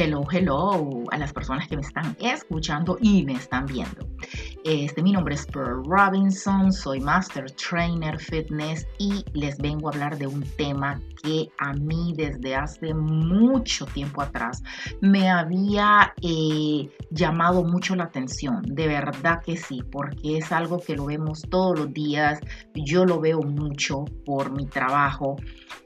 Hello, hello a las personas que me están escuchando y me están viendo. Este, mi nombre es Pearl Robinson, soy Master Trainer Fitness y les vengo a hablar de un tema que a mí desde hace mucho tiempo atrás me había eh, llamado mucho la atención. De verdad que sí, porque es algo que lo vemos todos los días. Yo lo veo mucho por mi trabajo.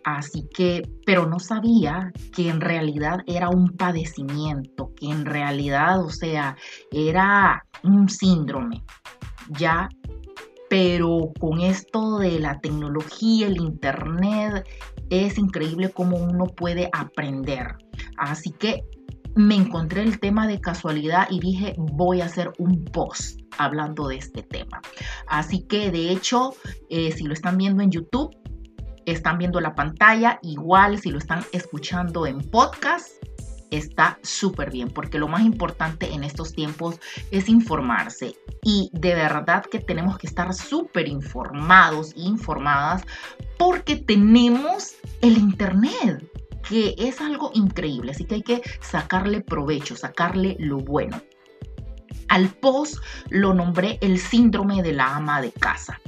Así que, pero no sabía que en realidad era un padecimiento, que en realidad, o sea, era un síndrome, ya, pero con esto de la tecnología, el internet, es increíble cómo uno puede aprender. Así que me encontré el tema de casualidad y dije, voy a hacer un post hablando de este tema. Así que de hecho, eh, si lo están viendo en YouTube, están viendo la pantalla, igual si lo están escuchando en podcast, está súper bien, porque lo más importante en estos tiempos es informarse. Y de verdad que tenemos que estar súper informados e informadas porque tenemos el Internet, que es algo increíble. Así que hay que sacarle provecho, sacarle lo bueno. Al post lo nombré el síndrome de la ama de casa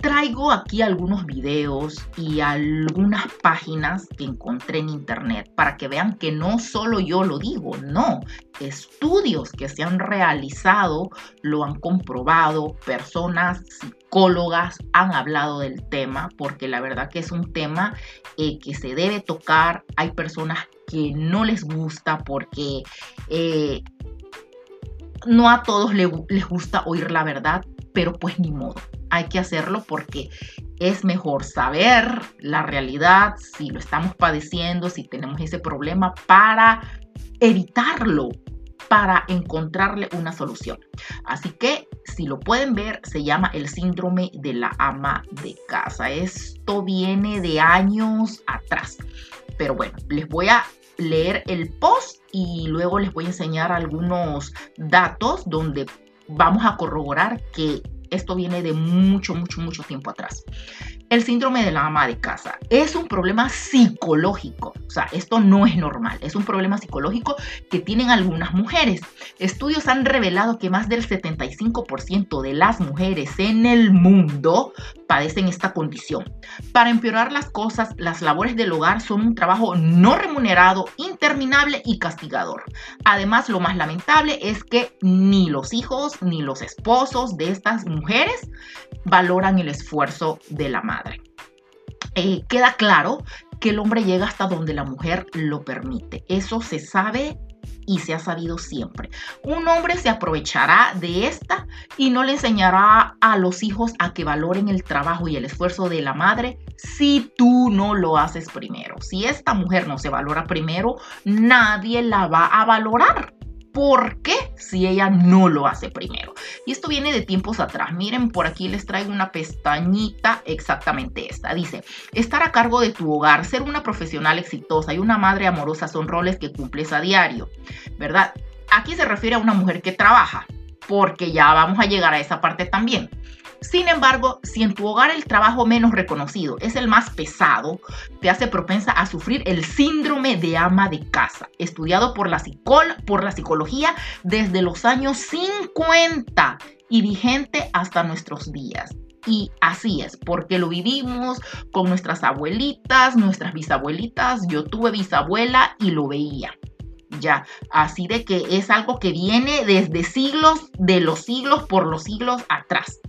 traigo aquí algunos videos y algunas páginas que encontré en internet para que vean que no solo yo lo digo, no, estudios que se han realizado lo han comprobado, personas psicólogas han hablado del tema porque la verdad que es un tema eh, que se debe tocar, hay personas que no les gusta porque... Eh, no a todos les gusta oír la verdad, pero pues ni modo hay que hacerlo porque es mejor saber la realidad, si lo estamos padeciendo, si tenemos ese problema, para evitarlo, para encontrarle una solución. Así que, si lo pueden ver, se llama el síndrome de la ama de casa. Esto viene de años atrás. Pero bueno, les voy a leer el post y luego les voy a enseñar algunos datos donde vamos a corroborar que esto viene de mucho, mucho, mucho tiempo atrás. El síndrome de la ama de casa es un problema psicológico, o sea, esto no es normal, es un problema psicológico que tienen algunas mujeres. Estudios han revelado que más del 75% de las mujeres en el mundo padecen esta condición. Para empeorar las cosas, las labores del hogar son un trabajo no remunerado, interminable y castigador. Además, lo más lamentable es que ni los hijos ni los esposos de estas mujeres valoran el esfuerzo de la madre. Eh, queda claro que el hombre llega hasta donde la mujer lo permite. Eso se sabe y se ha sabido siempre. Un hombre se aprovechará de esta y no le enseñará a los hijos a que valoren el trabajo y el esfuerzo de la madre si tú no lo haces primero. Si esta mujer no se valora primero, nadie la va a valorar. ¿Por qué si ella no lo hace primero? Y esto viene de tiempos atrás. Miren, por aquí les traigo una pestañita exactamente esta. Dice, estar a cargo de tu hogar, ser una profesional exitosa y una madre amorosa son roles que cumples a diario, ¿verdad? Aquí se refiere a una mujer que trabaja, porque ya vamos a llegar a esa parte también. Sin embargo, si en tu hogar el trabajo menos reconocido es el más pesado, te hace propensa a sufrir el síndrome de ama de casa, estudiado por la, por la psicología desde los años 50 y vigente hasta nuestros días. Y así es, porque lo vivimos con nuestras abuelitas, nuestras bisabuelitas. Yo tuve bisabuela y lo veía. Ya, así de que es algo que viene desde siglos, de los siglos por los siglos atrás.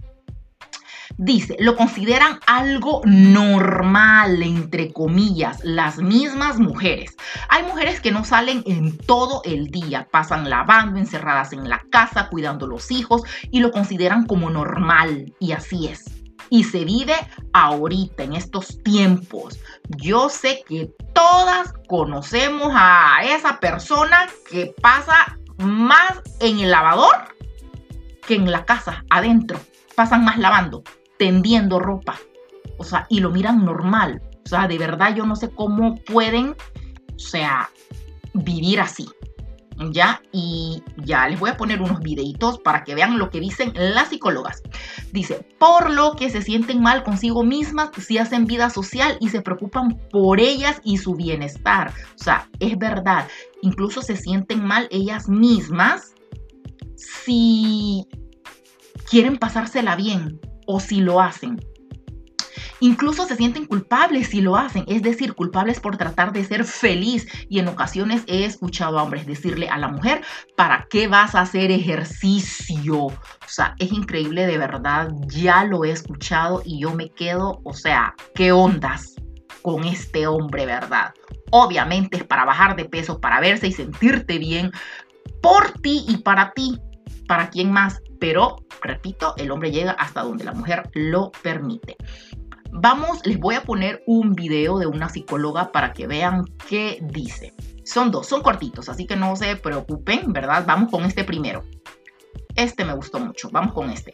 Dice, lo consideran algo normal, entre comillas, las mismas mujeres. Hay mujeres que no salen en todo el día, pasan lavando, encerradas en la casa, cuidando los hijos y lo consideran como normal. Y así es. Y se vive ahorita, en estos tiempos. Yo sé que todas conocemos a esa persona que pasa más en el lavador que en la casa, adentro. Pasan más lavando tendiendo ropa. O sea, y lo miran normal. O sea, de verdad yo no sé cómo pueden, o sea, vivir así. ya y ya les voy a poner unos videitos para que vean lo que dicen las psicólogas. Dice, por lo que se sienten mal consigo mismas si hacen vida social y se preocupan por ellas y su bienestar. O sea, es verdad, incluso se sienten mal ellas mismas si quieren pasársela bien o si lo hacen. Incluso se sienten culpables si lo hacen, es decir, culpables por tratar de ser feliz. Y en ocasiones he escuchado a hombres decirle a la mujer, ¿para qué vas a hacer ejercicio? O sea, es increíble de verdad, ya lo he escuchado y yo me quedo, o sea, ¿qué ondas con este hombre, verdad? Obviamente es para bajar de peso, para verse y sentirte bien por ti y para ti. ¿Para quién más? Pero, repito, el hombre llega hasta donde la mujer lo permite. Vamos, les voy a poner un video de una psicóloga para que vean qué dice. Son dos, son cortitos, así que no se preocupen, ¿verdad? Vamos con este primero. Este me gustó mucho, vamos con este.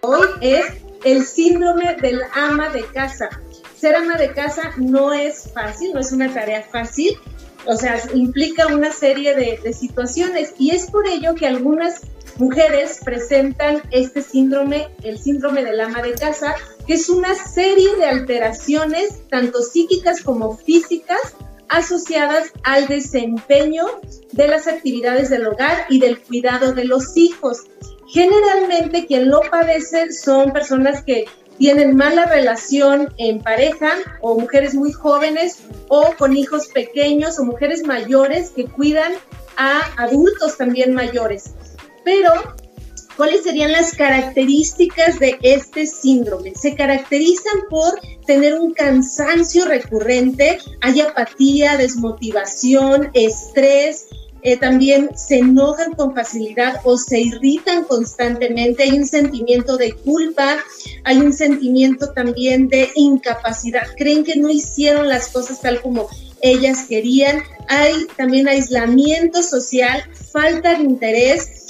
Hoy es el síndrome del ama de casa. Ser ama de casa no es fácil, no es una tarea fácil, o sea, implica una serie de, de situaciones y es por ello que algunas mujeres presentan este síndrome, el síndrome del ama de casa, que es una serie de alteraciones, tanto psíquicas como físicas, asociadas al desempeño de las actividades del hogar y del cuidado de los hijos. Generalmente quien lo padece son personas que tienen mala relación en pareja o mujeres muy jóvenes o con hijos pequeños o mujeres mayores que cuidan a adultos también mayores. Pero, ¿cuáles serían las características de este síndrome? Se caracterizan por tener un cansancio recurrente, hay apatía, desmotivación, estrés, eh, también se enojan con facilidad o se irritan constantemente, hay un sentimiento de culpa, hay un sentimiento también de incapacidad, creen que no hicieron las cosas tal como ellas querían, hay también aislamiento social, falta de interés,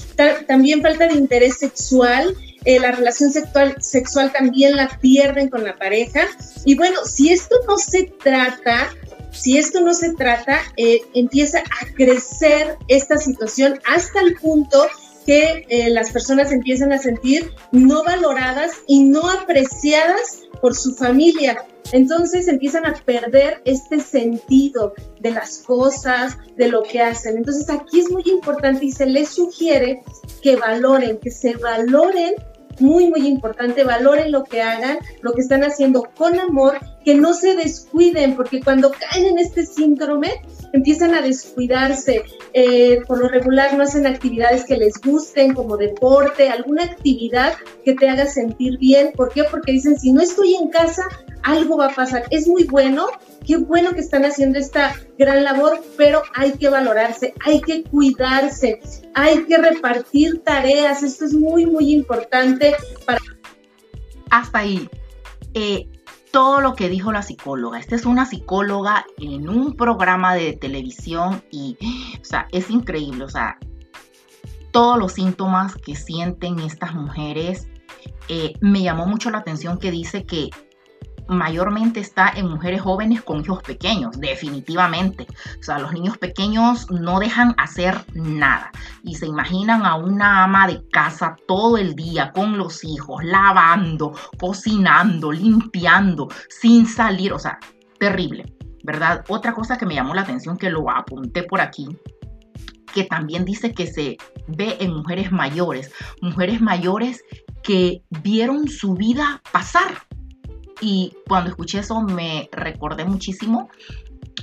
también falta de interés sexual, eh, la relación sexual, sexual también la pierden con la pareja. Y bueno, si esto no se trata, si esto no se trata, eh, empieza a crecer esta situación hasta el punto que eh, las personas empiezan a sentir no valoradas y no apreciadas por su familia. Entonces empiezan a perder este sentido de las cosas, de lo que hacen. Entonces aquí es muy importante y se les sugiere que valoren, que se valoren muy, muy importante, valoren lo que hagan, lo que están haciendo con amor, que no se descuiden, porque cuando caen en este síndrome, empiezan a descuidarse, eh, por lo regular no hacen actividades que les gusten, como deporte, alguna actividad que te haga sentir bien. ¿Por qué? Porque dicen, si no estoy en casa, algo va a pasar. Es muy bueno, qué bueno que están haciendo esta gran labor, pero hay que valorarse, hay que cuidarse, hay que repartir tareas. Esto es muy, muy importante para... Hasta ahí. Eh, todo lo que dijo la psicóloga. Esta es una psicóloga en un programa de televisión y, o sea, es increíble, o sea, todos los síntomas que sienten estas mujeres. Eh, me llamó mucho la atención que dice que mayormente está en mujeres jóvenes con hijos pequeños, definitivamente. O sea, los niños pequeños no dejan hacer nada y se imaginan a una ama de casa todo el día con los hijos, lavando, cocinando, limpiando, sin salir, o sea, terrible, ¿verdad? Otra cosa que me llamó la atención que lo apunté por aquí que también dice que se ve en mujeres mayores, mujeres mayores que vieron su vida pasar, y cuando escuché eso me recordé muchísimo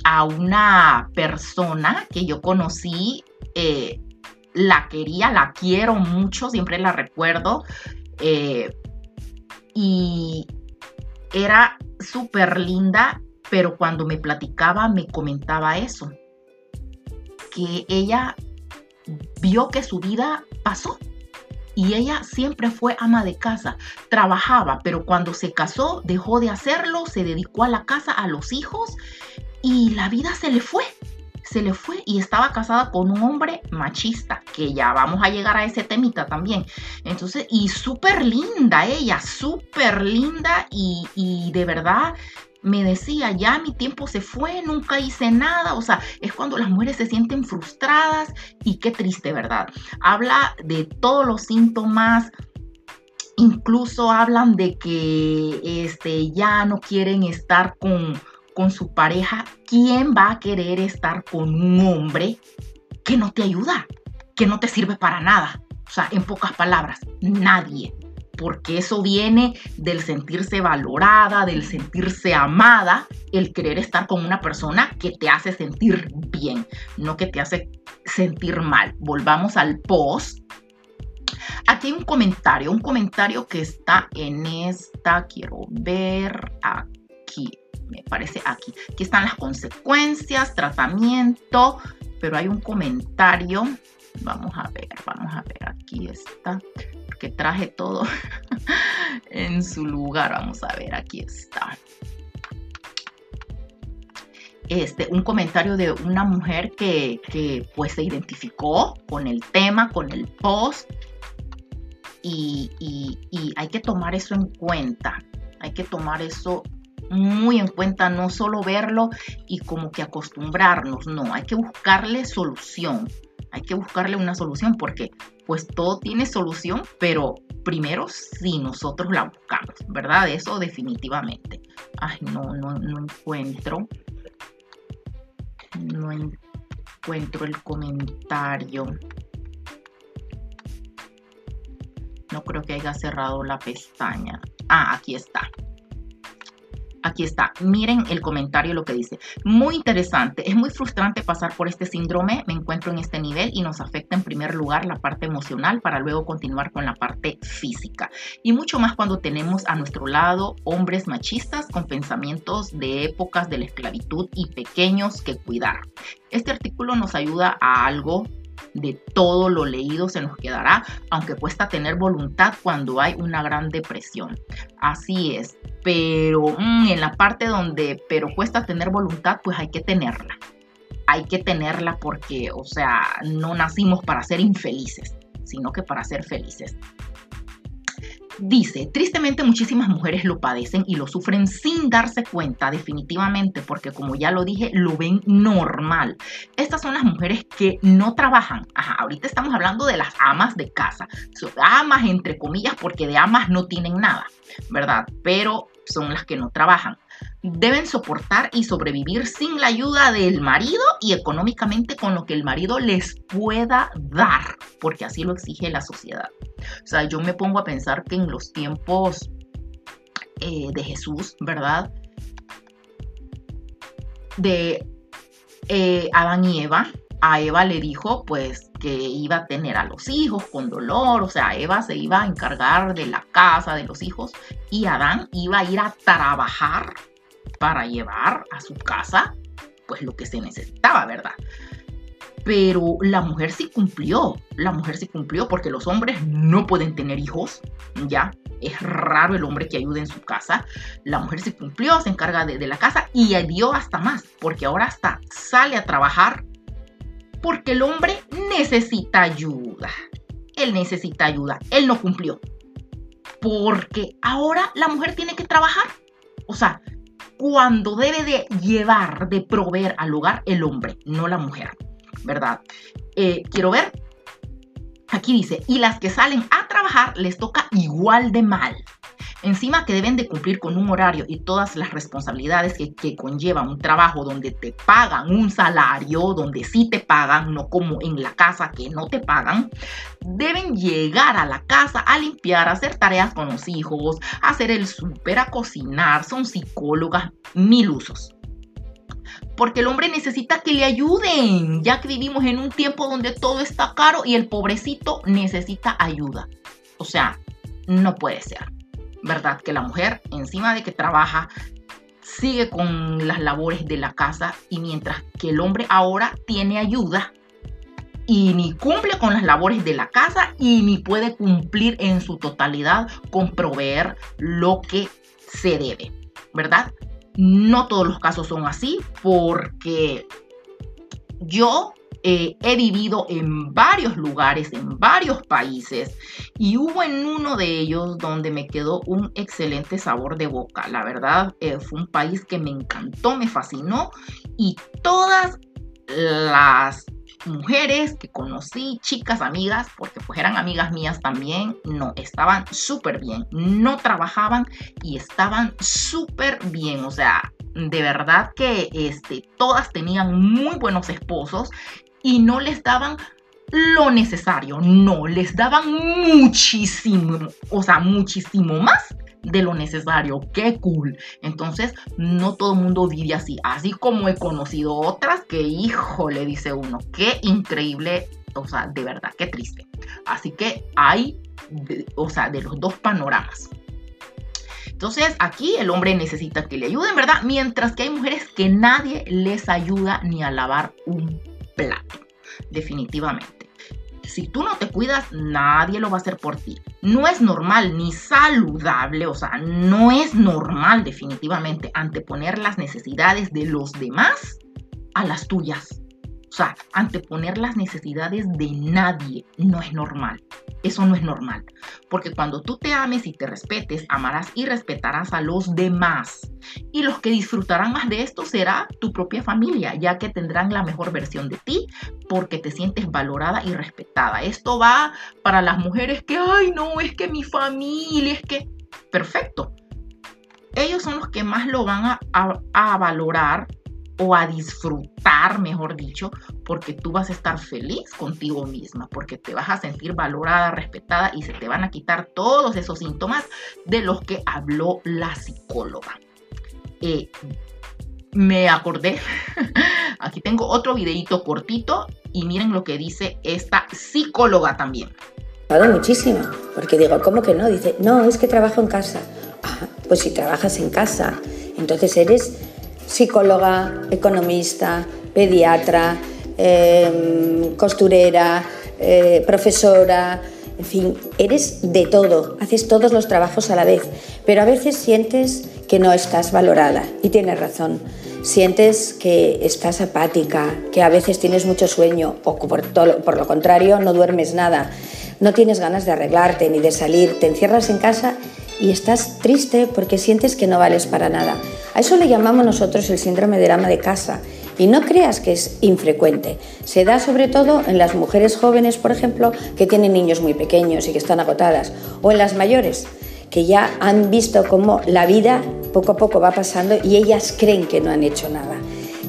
a una persona que yo conocí, eh, la quería, la quiero mucho, siempre la recuerdo. Eh, y era súper linda, pero cuando me platicaba me comentaba eso, que ella vio que su vida pasó y ella siempre fue ama de casa, trabajaba, pero cuando se casó dejó de hacerlo, se dedicó a la casa, a los hijos y la vida se le fue. Se le fue y estaba casada con un hombre machista, que ya vamos a llegar a ese temita también. Entonces, y súper linda ella, súper linda y, y de verdad me decía, ya mi tiempo se fue, nunca hice nada. O sea, es cuando las mujeres se sienten frustradas y qué triste, ¿verdad? Habla de todos los síntomas. Incluso hablan de que este, ya no quieren estar con, con su pareja. ¿Quién va a querer estar con un hombre que no te ayuda, que no te sirve para nada? O sea, en pocas palabras, nadie porque eso viene del sentirse valorada, del sentirse amada, el querer estar con una persona que te hace sentir bien, no que te hace sentir mal. Volvamos al post. Aquí hay un comentario, un comentario que está en esta, quiero ver aquí, me parece aquí. Aquí están las consecuencias, tratamiento, pero hay un comentario. Vamos a ver, vamos a ver, aquí está que traje todo en su lugar. Vamos a ver, aquí está. Este, un comentario de una mujer que, pues se identificó con el tema, con el post. Y, y hay que tomar eso en cuenta. Hay que tomar eso muy en cuenta, no solo verlo y como que acostumbrarnos, no, hay que buscarle solución hay que buscarle una solución porque pues todo tiene solución, pero primero si nosotros la buscamos, ¿verdad? Eso definitivamente. Ay, no, no, no encuentro. No encuentro el comentario. No creo que haya cerrado la pestaña. Ah, aquí está. Aquí está, miren el comentario lo que dice. Muy interesante, es muy frustrante pasar por este síndrome, me encuentro en este nivel y nos afecta en primer lugar la parte emocional para luego continuar con la parte física. Y mucho más cuando tenemos a nuestro lado hombres machistas con pensamientos de épocas de la esclavitud y pequeños que cuidar. Este artículo nos ayuda a algo de todo lo leído se nos quedará, aunque cuesta tener voluntad cuando hay una gran depresión. Así es, pero mm, en la parte donde, pero cuesta tener voluntad, pues hay que tenerla. Hay que tenerla porque, o sea, no nacimos para ser infelices, sino que para ser felices. Dice, tristemente muchísimas mujeres lo padecen y lo sufren sin darse cuenta definitivamente porque como ya lo dije, lo ven normal. Estas son las mujeres que no trabajan. Ajá, ahorita estamos hablando de las amas de casa. Son amas entre comillas porque de amas no tienen nada, ¿verdad? Pero son las que no trabajan deben soportar y sobrevivir sin la ayuda del marido y económicamente con lo que el marido les pueda dar, porque así lo exige la sociedad. O sea, yo me pongo a pensar que en los tiempos eh, de Jesús, ¿verdad? De eh, Adán y Eva, a Eva le dijo pues que iba a tener a los hijos con dolor, o sea, Eva se iba a encargar de la casa, de los hijos, y Adán iba a ir a trabajar para llevar a su casa pues lo que se necesitaba, ¿verdad? Pero la mujer sí cumplió, la mujer sí cumplió porque los hombres no pueden tener hijos, ¿ya? Es raro el hombre que ayude en su casa. La mujer sí cumplió, se encarga de, de la casa y dio hasta más, porque ahora hasta sale a trabajar porque el hombre necesita ayuda. Él necesita ayuda, él no cumplió. Porque ahora la mujer tiene que trabajar. O sea, cuando debe de llevar, de proveer al hogar el hombre, no la mujer, ¿verdad? Eh, quiero ver, aquí dice, y las que salen a trabajar les toca igual de mal. Encima que deben de cumplir con un horario y todas las responsabilidades que, conlleva un trabajo donde te pagan un salario, donde sí te pagan, no como en la casa que no te pagan, deben llegar a la casa a limpiar, hacer tareas con los hijos, hacer el súper, a cocinar, son psicólogas, mil usos porque el hombre necesita que le ayuden, ya que vivimos en un tiempo donde todo está caro y el pobrecito necesita ayuda. O sea, no puede ser. ¿Verdad? Que la mujer, encima de que trabaja, sigue con las labores de la casa y mientras que el hombre ahora tiene ayuda y ni cumple con las labores de la casa y ni puede cumplir en su totalidad con proveer lo que se debe, ¿verdad? No todos los casos son así porque yo Eh, he vivido en varios lugares, en varios países, y hubo en uno de ellos donde me quedó un excelente sabor de boca. La verdad, eh, fue un país que me encantó, me fascinó, y todas las mujeres que conocí, chicas, amigas, porque pues eran amigas mías también, no, estaban súper bien, no trabajaban y estaban súper bien, o sea, de verdad que este, todas tenían muy buenos esposos y no les daban lo necesario, no, les daban muchísimo, o sea, muchísimo más de lo necesario. Qué cool. Entonces, no todo el mundo vive así. Así como he conocido otras que, hijo, le dice uno, qué increíble. O sea, de verdad, qué triste. Así que hay, o sea, de los dos panoramas. Entonces, aquí el hombre necesita que le ayuden, ¿verdad? Mientras que hay mujeres que nadie les ayuda ni a lavar un plato. Definitivamente. Si tú no te cuidas, nadie lo va a hacer por ti. No es normal ni saludable, o sea, no es normal definitivamente anteponer las necesidades de los demás a las tuyas. O sea, anteponer las necesidades de nadie no es normal. Eso no es normal. Porque cuando tú te ames y te respetes, amarás y respetarás a los demás. Y los que disfrutarán más de esto será tu propia familia, ya que tendrán la mejor versión de ti porque te sientes valorada y respetada. Esto va para las mujeres que, ay, no, es que mi familia, es que... Perfecto. Ellos son los que más lo van a, a valorar o a disfrutar, mejor dicho, porque tú vas a estar feliz contigo misma, porque te vas a sentir valorada, respetada y se te van a quitar todos esos síntomas de los que habló la psicóloga. Eh, me acordé, aquí tengo otro videito cortito y miren lo que dice esta psicóloga también. Muchísimo, porque digo, ¿cómo que no? Dice, no, es que trabajo en casa. Ah, pues si trabajas en casa, entonces eres psicóloga, economista, pediatra, em, costurera, eh, profesora, en fin, eres de todo, haces todos los trabajos a la vez, pero a veces sientes que no estás valorada y tienes razón. Sientes que estás apática, que a veces tienes mucho sueño o por, por lo contrario no duermes nada, no tienes ganas de arreglarte ni de salir, te encierras en casa y estás triste porque sientes que no vales para nada. A eso le llamamos nosotros el síndrome del ama de casa. Y no creas que es infrecuente. Se da sobre todo en las mujeres jóvenes, por ejemplo, que tienen niños muy pequeños y que están agotadas, o en las mayores, que ya han visto cómo la vida poco a poco va pasando y ellas creen que no han hecho nada.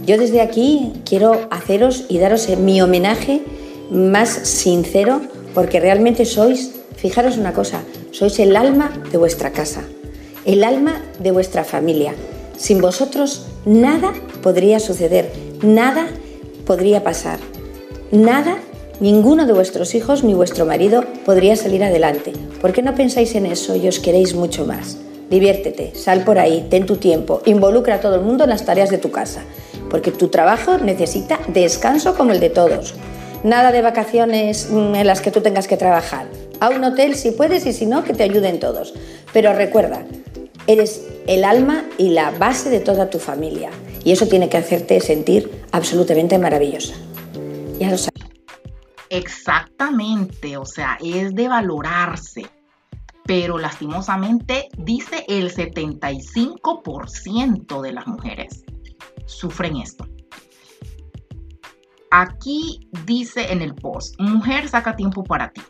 Yo desde aquí quiero haceros y daros mi homenaje más sincero porque realmente sois, fijaros una cosa, sois el alma de vuestra casa, el alma de vuestra familia. Sin vosotros nada podría suceder, nada podría pasar, nada, ninguno de vuestros hijos ni vuestro marido podría salir adelante. ¿Por qué no pensáis en eso y os queréis mucho más? Diviértete, sal por ahí, ten tu tiempo, involucra a todo el mundo en las tareas de tu casa, porque tu trabajo necesita descanso como el de todos. Nada de vacaciones mm, en las que tú tengas que trabajar. A un hotel si puedes y si no, que te ayuden todos. Pero recuerda, Eres el alma y la base de toda tu familia. Y eso tiene que hacerte sentir absolutamente maravillosa. Ya lo sabes. Exactamente, o sea, es de valorarse. Pero lastimosamente dice el 75% de las mujeres sufren esto. Aquí dice en el post, mujer saca tiempo para ti.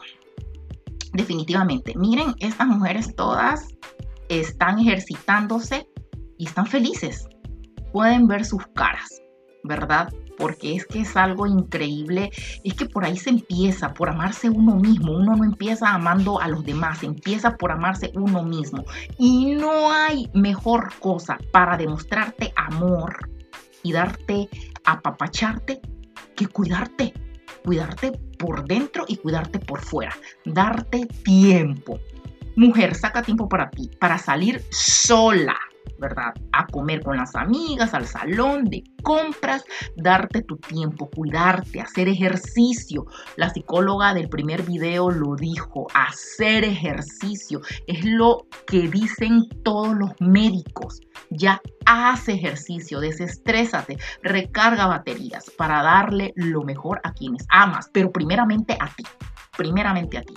Definitivamente, miren, estas mujeres todas están ejercitándose y están felices. Pueden ver sus caras, ¿verdad? Porque es que es algo increíble. Es que por ahí se empieza, por amarse uno mismo. Uno no empieza amando a los demás, empieza por amarse uno mismo. Y no hay mejor cosa para demostrarte amor y darte, apapacharte, que cuidarte. Cuidarte por dentro y cuidarte por fuera. Darte tiempo. Mujer, saca tiempo para ti, para salir sola, ¿verdad? A comer con las amigas, al salón de compras, darte tu tiempo, cuidarte, hacer ejercicio. La psicóloga del primer video lo dijo, hacer ejercicio es lo que dicen todos los médicos. Ya haz ejercicio, desestrésate, recarga baterías para darle lo mejor a quienes amas, pero primeramente a ti, primeramente a ti.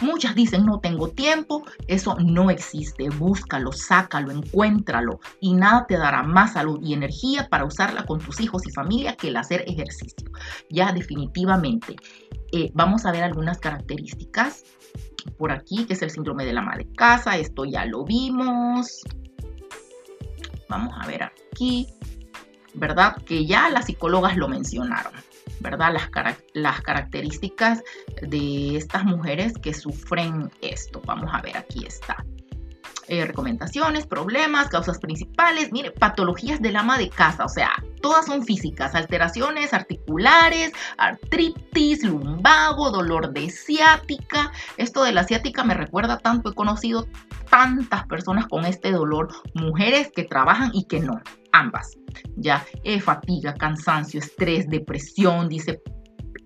Muchas dicen no tengo tiempo, eso no existe, búscalo, sácalo, encuéntralo y nada te dará más salud y energía para usarla con tus hijos y familia que el hacer ejercicio. Ya definitivamente. Eh, vamos a ver algunas características por aquí, que es el síndrome de la madre casa, esto ya lo vimos. Vamos a ver aquí, ¿verdad? Que ya las psicólogas lo mencionaron. ¿Verdad? Las, las características de estas mujeres que sufren esto. Vamos a ver, aquí está. Eh, recomendaciones, problemas, causas principales, mire, patologías del ama de casa, o sea, todas son físicas, alteraciones articulares, artritis, lumbago, dolor de ciática. Esto de la ciática me recuerda tanto, he conocido tantas personas con este dolor, mujeres que trabajan y que no, ambas ya eh, fatiga, cansancio, estrés, depresión, dice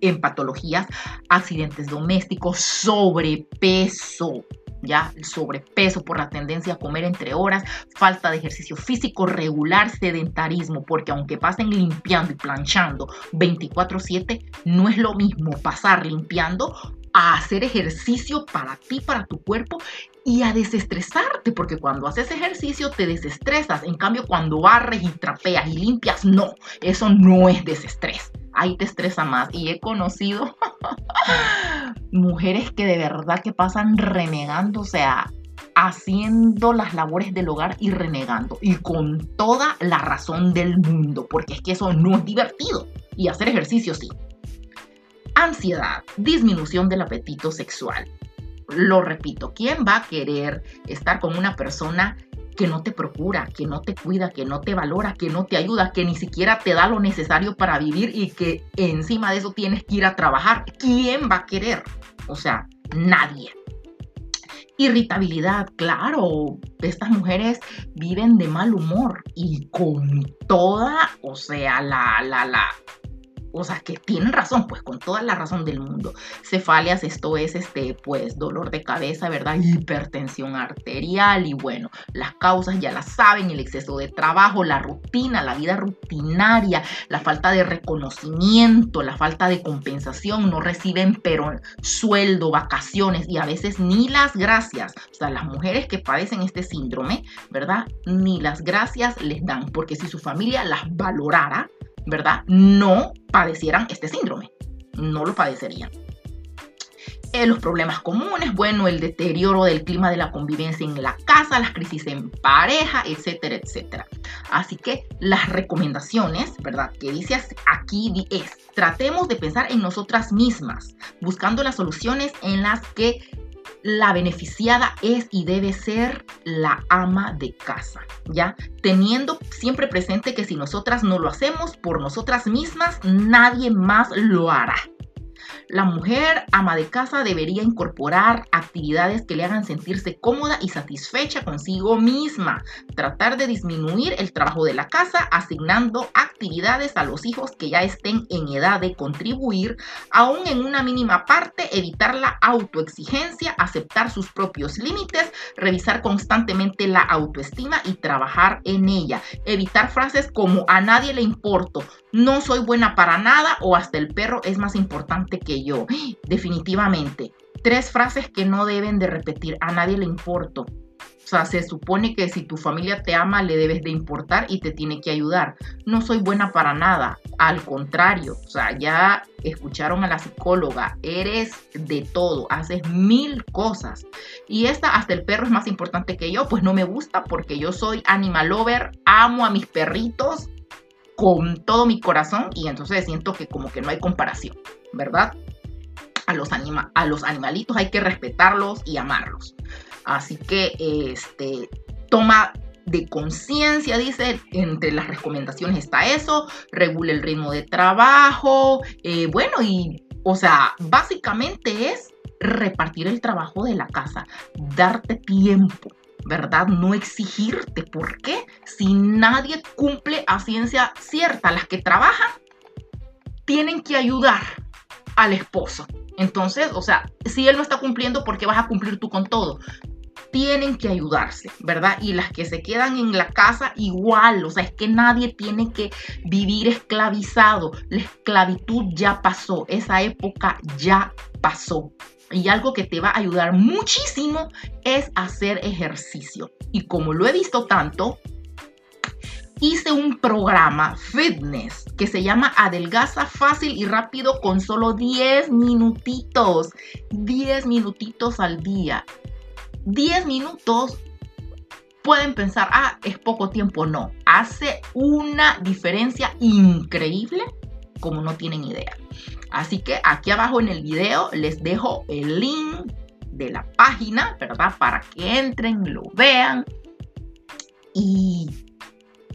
en patologías, accidentes domésticos, sobrepeso, ya el sobrepeso por la tendencia a comer entre horas, falta de ejercicio físico regular, sedentarismo, porque aunque pasen limpiando y planchando 24/7, no es lo mismo pasar limpiando a hacer ejercicio para ti, para tu cuerpo y a desestresarte, porque cuando haces ejercicio te desestresas. En cambio, cuando barres y trapeas y limpias, no, eso no es desestrés. Ahí te estresa más. Y he conocido mujeres que de verdad que pasan renegando, o sea, haciendo las labores del hogar y renegando. Y con toda la razón del mundo, porque es que eso no es divertido. Y hacer ejercicio sí. Ansiedad, disminución del apetito sexual, lo repito, ¿quién va a querer estar con una persona que no te procura, que no te cuida, que no te valora, que no te ayuda, que ni siquiera te da lo necesario para vivir y que encima de eso tienes que ir a trabajar? ¿Quién va a querer? O sea, nadie. Irritabilidad, claro, estas mujeres viven de mal humor y con toda, o sea, la, la, la, o sea, que tienen razón, pues con toda la razón del mundo. Cefalias, esto es este, pues dolor de cabeza, ¿verdad? Hipertensión arterial y bueno, las causas ya las saben, el exceso de trabajo, la rutina, la vida rutinaria, la falta de reconocimiento, la falta de compensación, no reciben pero sueldo, vacaciones y a veces ni las gracias. O sea, las mujeres que padecen este síndrome, ¿verdad? Ni las gracias les dan, porque si su familia las valorara, ¿verdad? No padecieran este síndrome, no lo padecerían. Eh, los problemas comunes, bueno, el deterioro del clima de la convivencia en la casa, las crisis en pareja, etcétera, etcétera. Así que las recomendaciones, ¿verdad? Que dice aquí es, tratemos de pensar en nosotras mismas, buscando las soluciones en las que la beneficiada es y debe ser la ama de casa, ¿ya? Teniendo siempre presente que si nosotras no lo hacemos por nosotras mismas, nadie más lo hará. La mujer ama de casa debería incorporar actividades que le hagan sentirse cómoda y satisfecha consigo misma. Tratar de disminuir el trabajo de la casa asignando actividades a los hijos que ya estén en edad de contribuir, aún en una mínima parte, evitar la autoexigencia, aceptar sus propios límites, revisar constantemente la autoestima y trabajar en ella. Evitar frases como a nadie le importo, no soy buena para nada o hasta el perro es más importante que yo. Definitivamente. Tres frases que no deben de repetir. A nadie le importo. O sea, se supone que si tu familia te ama, le debes de importar y te tiene que ayudar. No soy buena para nada. Al contrario, o sea, ya escucharon a la psicóloga. Eres de todo, haces mil cosas. Y esta, hasta el perro es más importante que yo, pues no me gusta porque yo soy animal lover, amo a mis perritos con todo mi corazón y entonces siento que como que no hay comparación, ¿verdad? A los, anima a los animalitos hay que respetarlos y amarlos. Así que este, toma de conciencia, dice, entre las recomendaciones está eso, regule el ritmo de trabajo, eh, bueno, y, o sea, básicamente es repartir el trabajo de la casa, darte tiempo, ¿verdad? No exigirte. ¿Por qué? Si nadie cumple a ciencia cierta, las que trabajan tienen que ayudar al esposo. Entonces, o sea, si él no está cumpliendo, ¿por qué vas a cumplir tú con todo? tienen que ayudarse, ¿verdad? Y las que se quedan en la casa igual, o sea, es que nadie tiene que vivir esclavizado. La esclavitud ya pasó, esa época ya pasó. Y algo que te va a ayudar muchísimo es hacer ejercicio. Y como lo he visto tanto, hice un programa fitness que se llama Adelgaza fácil y rápido con solo 10 minutitos. 10 minutitos al día. 10 minutos pueden pensar, ah, es poco tiempo. No, hace una diferencia increíble como no tienen idea. Así que aquí abajo en el video les dejo el link de la página, ¿verdad? Para que entren, lo vean y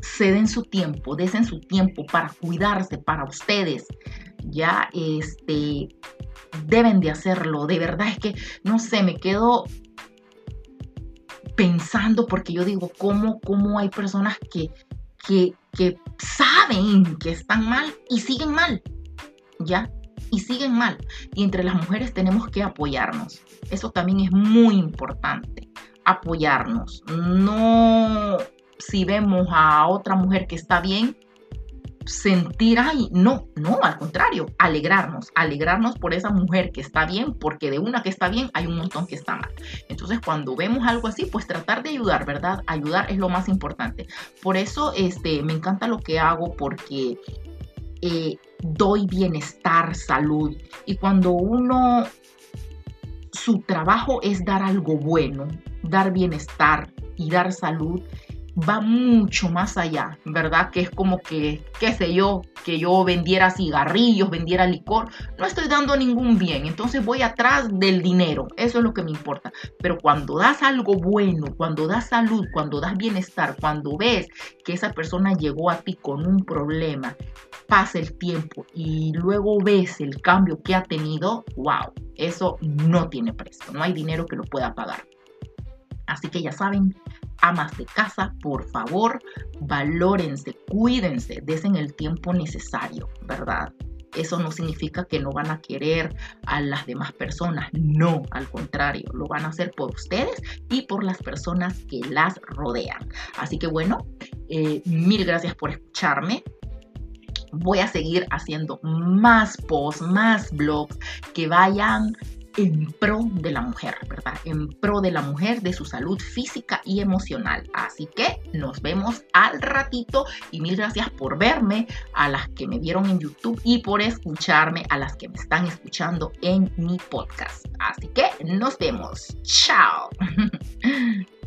se den su tiempo, desen su tiempo para cuidarse, para ustedes. Ya, este, deben de hacerlo. De verdad es que, no sé, me quedo pensando porque yo digo, ¿cómo, cómo hay personas que, que, que saben que están mal y siguen mal? ¿Ya? Y siguen mal. Y entre las mujeres tenemos que apoyarnos. Eso también es muy importante. Apoyarnos. No si vemos a otra mujer que está bien, sentir, ay, no, no, al contrario, alegrarnos, alegrarnos por esa mujer que está bien, porque de una que está bien hay un montón que está mal. Entonces, cuando vemos algo así, pues tratar de ayudar, ¿verdad? Ayudar es lo más importante. Por eso, este, me encanta lo que hago porque eh, doy bienestar, salud. Y cuando uno, su trabajo es dar algo bueno, dar bienestar y dar salud, va mucho más allá, ¿verdad? Que es como que, qué sé yo, que yo vendiera cigarrillos, vendiera licor, no estoy dando ningún bien, entonces voy atrás del dinero, eso es lo que me importa. Pero cuando das algo bueno, cuando das salud, cuando das bienestar, cuando ves que esa persona llegó a ti con un problema, pasa el tiempo y luego ves el cambio que ha tenido, wow, eso no tiene precio, no hay dinero que lo pueda pagar. Así que ya saben, amas de casa, por favor, valórense, cuídense, desen el tiempo necesario, ¿verdad? Eso no significa que no van a querer a las demás personas, no, al contrario, lo van a hacer por ustedes y por las personas que las rodean. Así que bueno, eh, mil gracias por escucharme voy a seguir haciendo más posts, más blogs que vayan en pro de la mujer, ¿verdad? En pro de la mujer, de su salud física y emocional. Así que nos vemos al ratito y mil gracias por verme, a las que me vieron en YouTube y por escucharme, a las que me están escuchando en mi podcast. Así que nos vemos. Chao.